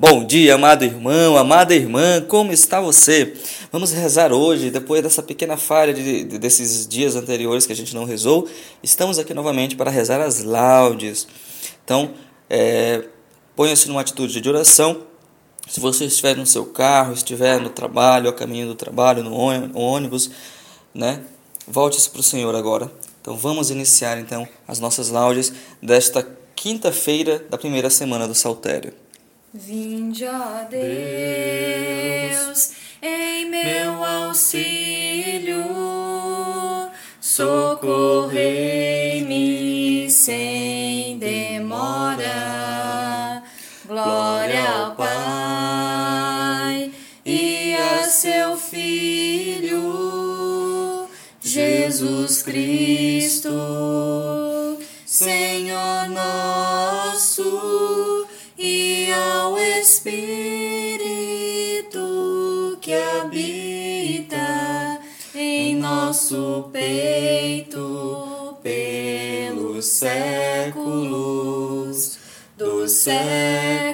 Bom dia, amado irmão, amada irmã, como está você? Vamos rezar hoje, depois dessa pequena falha de, de, desses dias anteriores que a gente não rezou. Estamos aqui novamente para rezar as laudes. Então, é, ponha-se numa atitude de oração. Se você estiver no seu carro, estiver no trabalho, a caminho do trabalho, no ônibus, né? Volte-se para o Senhor agora. Então, vamos iniciar então as nossas laudes desta quinta-feira da primeira semana do Saltério. Vinde, ó Deus, em meu auxílio, socorrei-me sem demora. Glória ao Pai e a seu Filho, Jesus Cristo, Senhor nosso Espírito que habita em nosso peito pelos séculos dos séculos.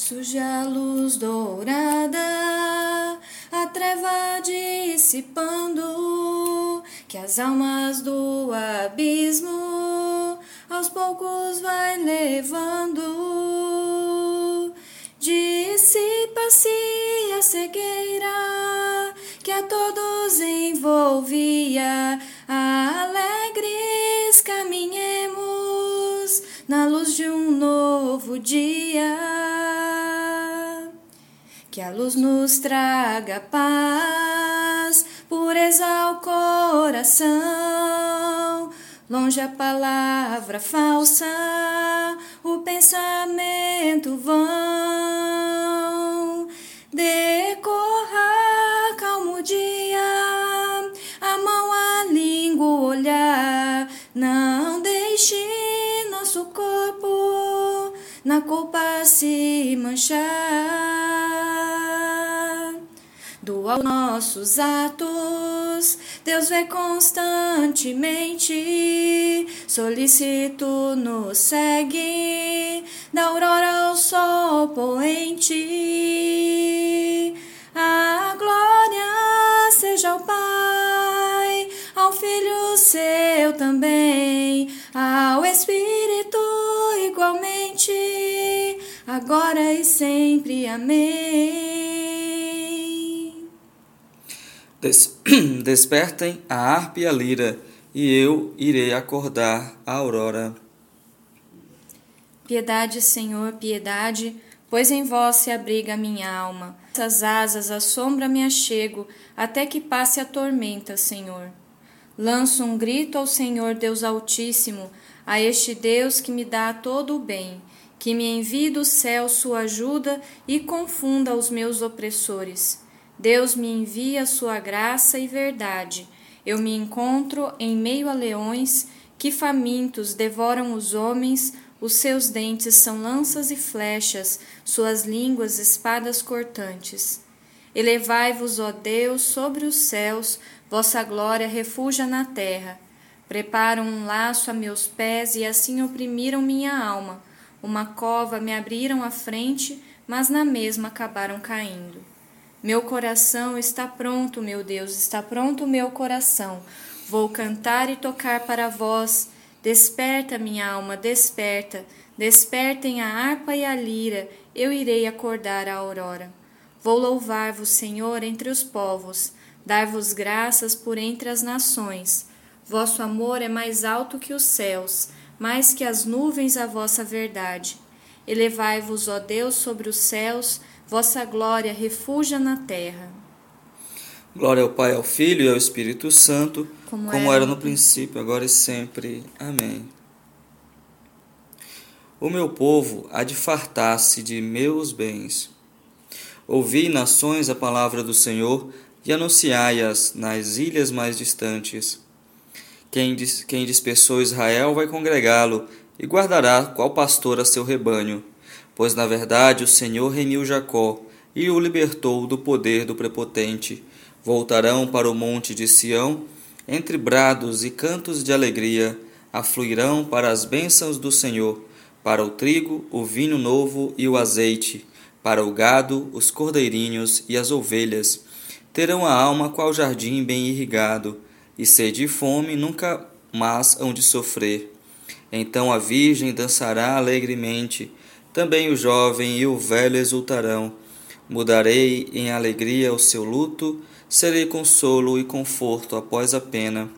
Surge a luz dourada, a treva dissipando, que as almas do abismo aos poucos vai levando. Dissipa-se a cegueira que a todos envolvia, alegres caminhemos na luz de um novo dia. Que a luz nos traga paz, pureza ao coração, longe a palavra falsa, o pensamento vão. Culpa se manchar doa nossos atos. Deus vê constantemente, solicito nos segue, da aurora ao sol poente. A glória seja ao Pai, ao Filho seu também, ao Espírito agora e sempre. Amém. Des Despertem a harpa e a lira, e eu irei acordar a aurora. Piedade, Senhor, piedade, pois em vós se abriga a minha alma. Essas asas à sombra me achego, até que passe a tormenta, Senhor. Lanço um grito ao Senhor Deus Altíssimo, a este Deus que me dá todo o bem, que me envie do céu sua ajuda e confunda os meus opressores. Deus me envia sua graça e verdade. Eu me encontro em meio a leões que famintos devoram os homens, os seus dentes são lanças e flechas, suas línguas espadas cortantes. Elevai-vos, ó Deus, sobre os céus, vossa glória refugia na terra. Preparam um laço a meus pés e assim oprimiram minha alma. Uma cova me abriram à frente, mas na mesma acabaram caindo. Meu coração está pronto, meu Deus, está pronto o meu coração. Vou cantar e tocar para vós. Desperta, minha alma, desperta. Despertem a harpa e a lira, eu irei acordar a aurora. Vou louvar-vos, Senhor, entre os povos, dar-vos graças por entre as nações. Vosso amor é mais alto que os céus, mais que as nuvens a vossa verdade. Elevai-vos, ó Deus, sobre os céus, vossa glória refugia na terra. Glória ao Pai, ao Filho e ao Espírito Santo, como, como era no princípio, agora e sempre. Amém. O meu povo há de fartar-se de meus bens. Ouvi, nações, a palavra do Senhor e anunciai-as nas ilhas mais distantes. Quem, quem dispersou Israel vai congregá-lo e guardará qual pastor a seu rebanho. Pois na verdade o Senhor remiu Jacó e o libertou do poder do prepotente. Voltarão para o monte de Sião, entre brados e cantos de alegria, afluirão para as bênçãos do Senhor para o trigo, o vinho novo e o azeite, para o gado, os cordeirinhos e as ovelhas. Terão a alma qual jardim bem irrigado, e sede e fome nunca mais hão de sofrer. Então a virgem dançará alegremente, também o jovem e o velho exultarão. Mudarei em alegria o seu luto, serei consolo e conforto após a pena.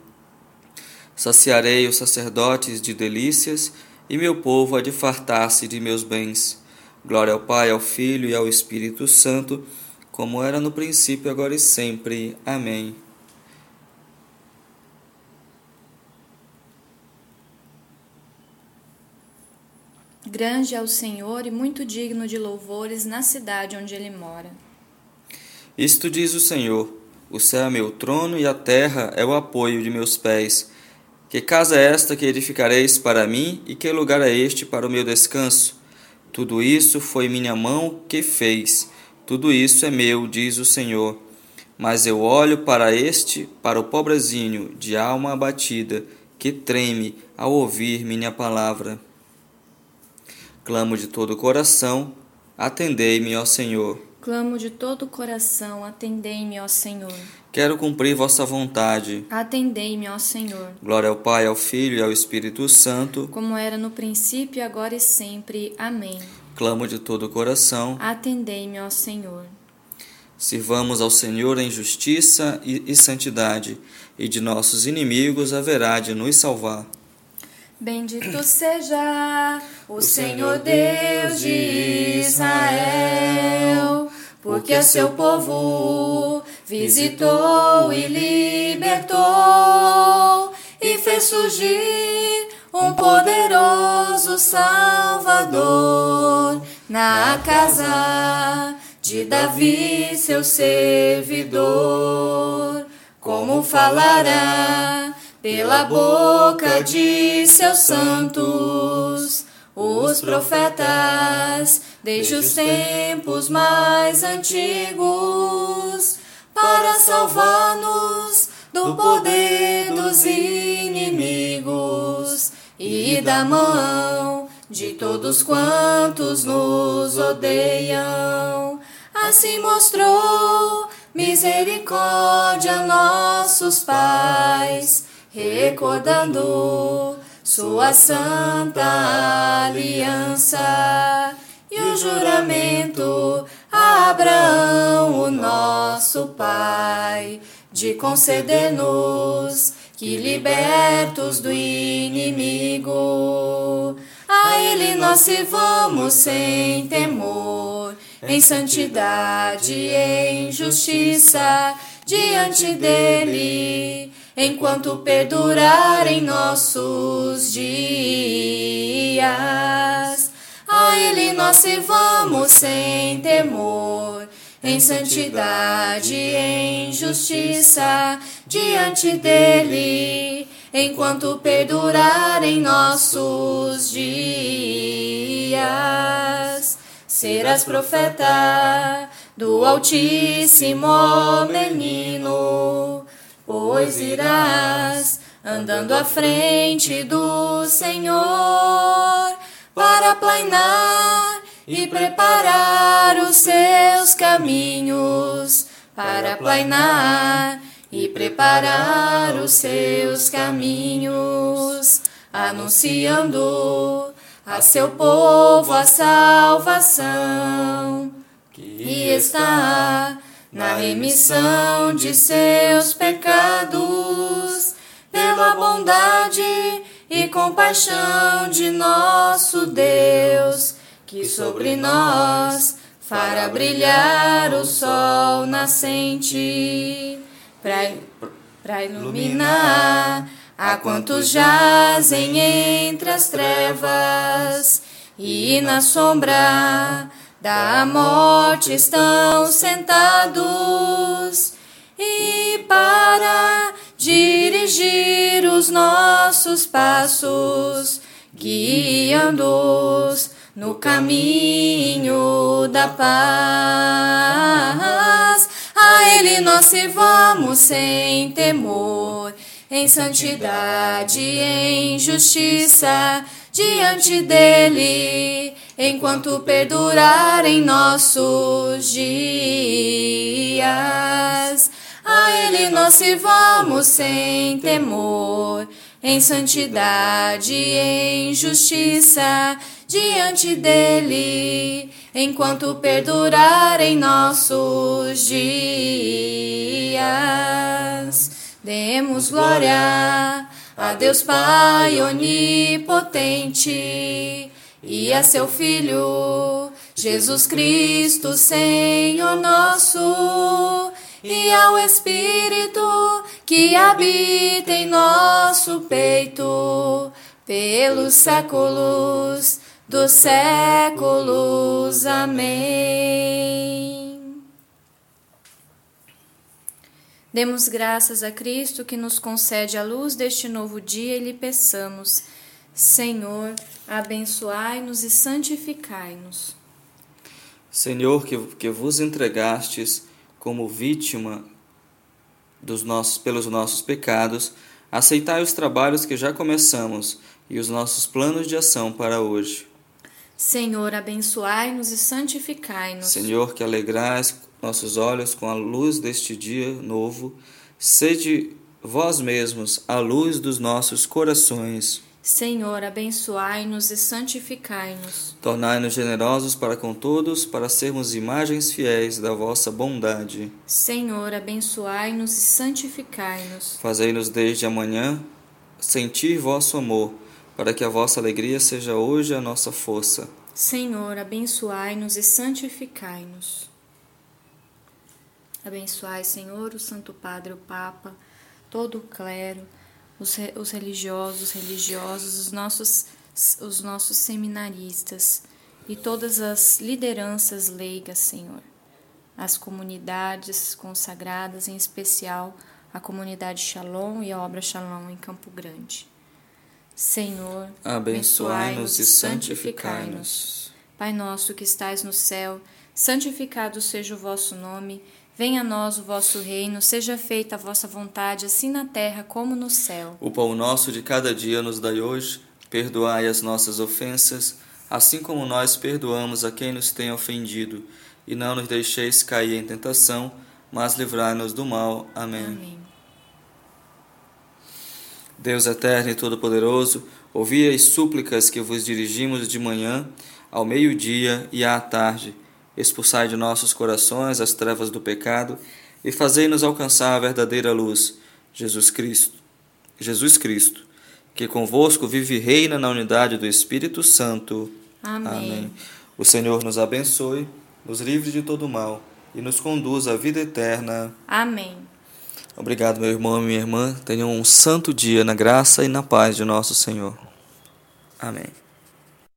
Saciarei os sacerdotes de delícias, e meu povo há de fartar-se de meus bens. Glória ao Pai, ao Filho e ao Espírito Santo, como era no princípio, agora e sempre. Amém. Grande é o Senhor e muito digno de louvores na cidade onde ele mora. Isto diz o Senhor: O céu é meu trono e a terra é o apoio de meus pés. Que casa é esta que edificareis para mim, e que lugar é este para o meu descanso? Tudo isso foi minha mão que fez, tudo isso é meu, diz o Senhor. Mas eu olho para este, para o pobrezinho, de alma abatida, que treme ao ouvir minha palavra. Clamo de todo o coração, atendei-me, ó Senhor. Clamo de todo o coração, atendei-me, ó Senhor. Quero cumprir vossa vontade. Atendei-me, ó Senhor. Glória ao Pai, ao Filho e ao Espírito Santo. Como era no princípio, agora e sempre. Amém. Clamo de todo o coração. Atendei-me, ó Senhor. Sirvamos ao Senhor em justiça e, e santidade, e de nossos inimigos haverá de nos salvar. Bendito seja o Senhor Deus de Israel, porque a seu povo visitou e libertou e fez surgir um poderoso Salvador na casa de Davi, seu servidor. Como falará pela boca de seus santos, os profetas, desde os tempos mais antigos, para salvar-nos do poder dos inimigos e da mão de todos quantos nos odeiam. Assim mostrou misericórdia a nossos pais recordando sua santa aliança e o juramento a Abraão, o nosso pai, de conceder-nos que libertos do inimigo, a ele nós sirvamos sem temor, em santidade e em justiça diante dele enquanto perdurarem nossos dias. A Ele nós servamos sem temor, em santidade e em justiça, diante dele, enquanto perdurarem nossos dias. Serás profeta do Altíssimo menino pois irás andando à frente do Senhor para planear e preparar os seus caminhos, para planear e preparar os seus caminhos, anunciando a seu povo a salvação que está na remissão de seus pecados, pela bondade e compaixão de nosso Deus, que sobre nós fará brilhar o sol nascente, para iluminar a quantos jazem entre as trevas e na sombra da morte estão sentados e para dirigir os nossos passos, guiando-os no caminho da paz. A Ele nós servamos sem temor, em santidade, em justiça, diante dele, enquanto perdurarem nossos dias. A Ele nós servamos sem temor, em santidade, em justiça, diante dele, enquanto perdurarem nossos dias. Demos glória a Deus Pai onipotente e a seu Filho, Jesus Cristo, Senhor nosso, e ao Espírito que habita em nosso peito pelos séculos dos séculos. Amém. Demos graças a Cristo que nos concede a luz deste novo dia e lhe peçamos, Senhor, abençoai-nos e santificai-nos. Senhor, que, que vos entregastes como vítima dos nossos, pelos nossos pecados, aceitai os trabalhos que já começamos e os nossos planos de ação para hoje. Senhor, abençoai-nos e santificai-nos. Senhor, que alegrais nossos olhos com a luz deste dia novo, sede vós mesmos a luz dos nossos corações. Senhor, abençoai-nos e santificai-nos. Tornai-nos generosos para com todos, para sermos imagens fiéis da vossa bondade. Senhor, abençoai-nos e santificai-nos. Fazei-nos desde amanhã sentir vosso amor, para que a vossa alegria seja hoje a nossa força. Senhor, abençoai-nos e santificai-nos. Abençoai, Senhor, o Santo Padre, o Papa, todo o clero, os, os religiosos, os religiosos, os nossos, os nossos seminaristas e todas as lideranças leigas, Senhor. As comunidades consagradas, em especial a comunidade Shalom e a obra Shalom em Campo Grande. Senhor, abençoai-nos e santificai-nos. Pai nosso que estais no céu, santificado seja o vosso nome. Venha a nós o vosso reino, seja feita a vossa vontade, assim na terra como no céu. O pão nosso de cada dia nos dai hoje, perdoai as nossas ofensas, assim como nós perdoamos a quem nos tem ofendido, e não nos deixeis cair em tentação, mas livrai-nos do mal. Amém. Amém. Deus eterno e todo-poderoso, ouvi as súplicas que vos dirigimos de manhã, ao meio-dia e à tarde expulsai de nossos corações as trevas do pecado e fazei-nos alcançar a verdadeira luz, Jesus Cristo. Jesus Cristo, que convosco vive e reina na unidade do Espírito Santo. Amém. Amém. O Senhor nos abençoe, nos livre de todo mal e nos conduz à vida eterna. Amém. Obrigado, meu irmão e minha irmã. Tenham um santo dia na graça e na paz de nosso Senhor. Amém.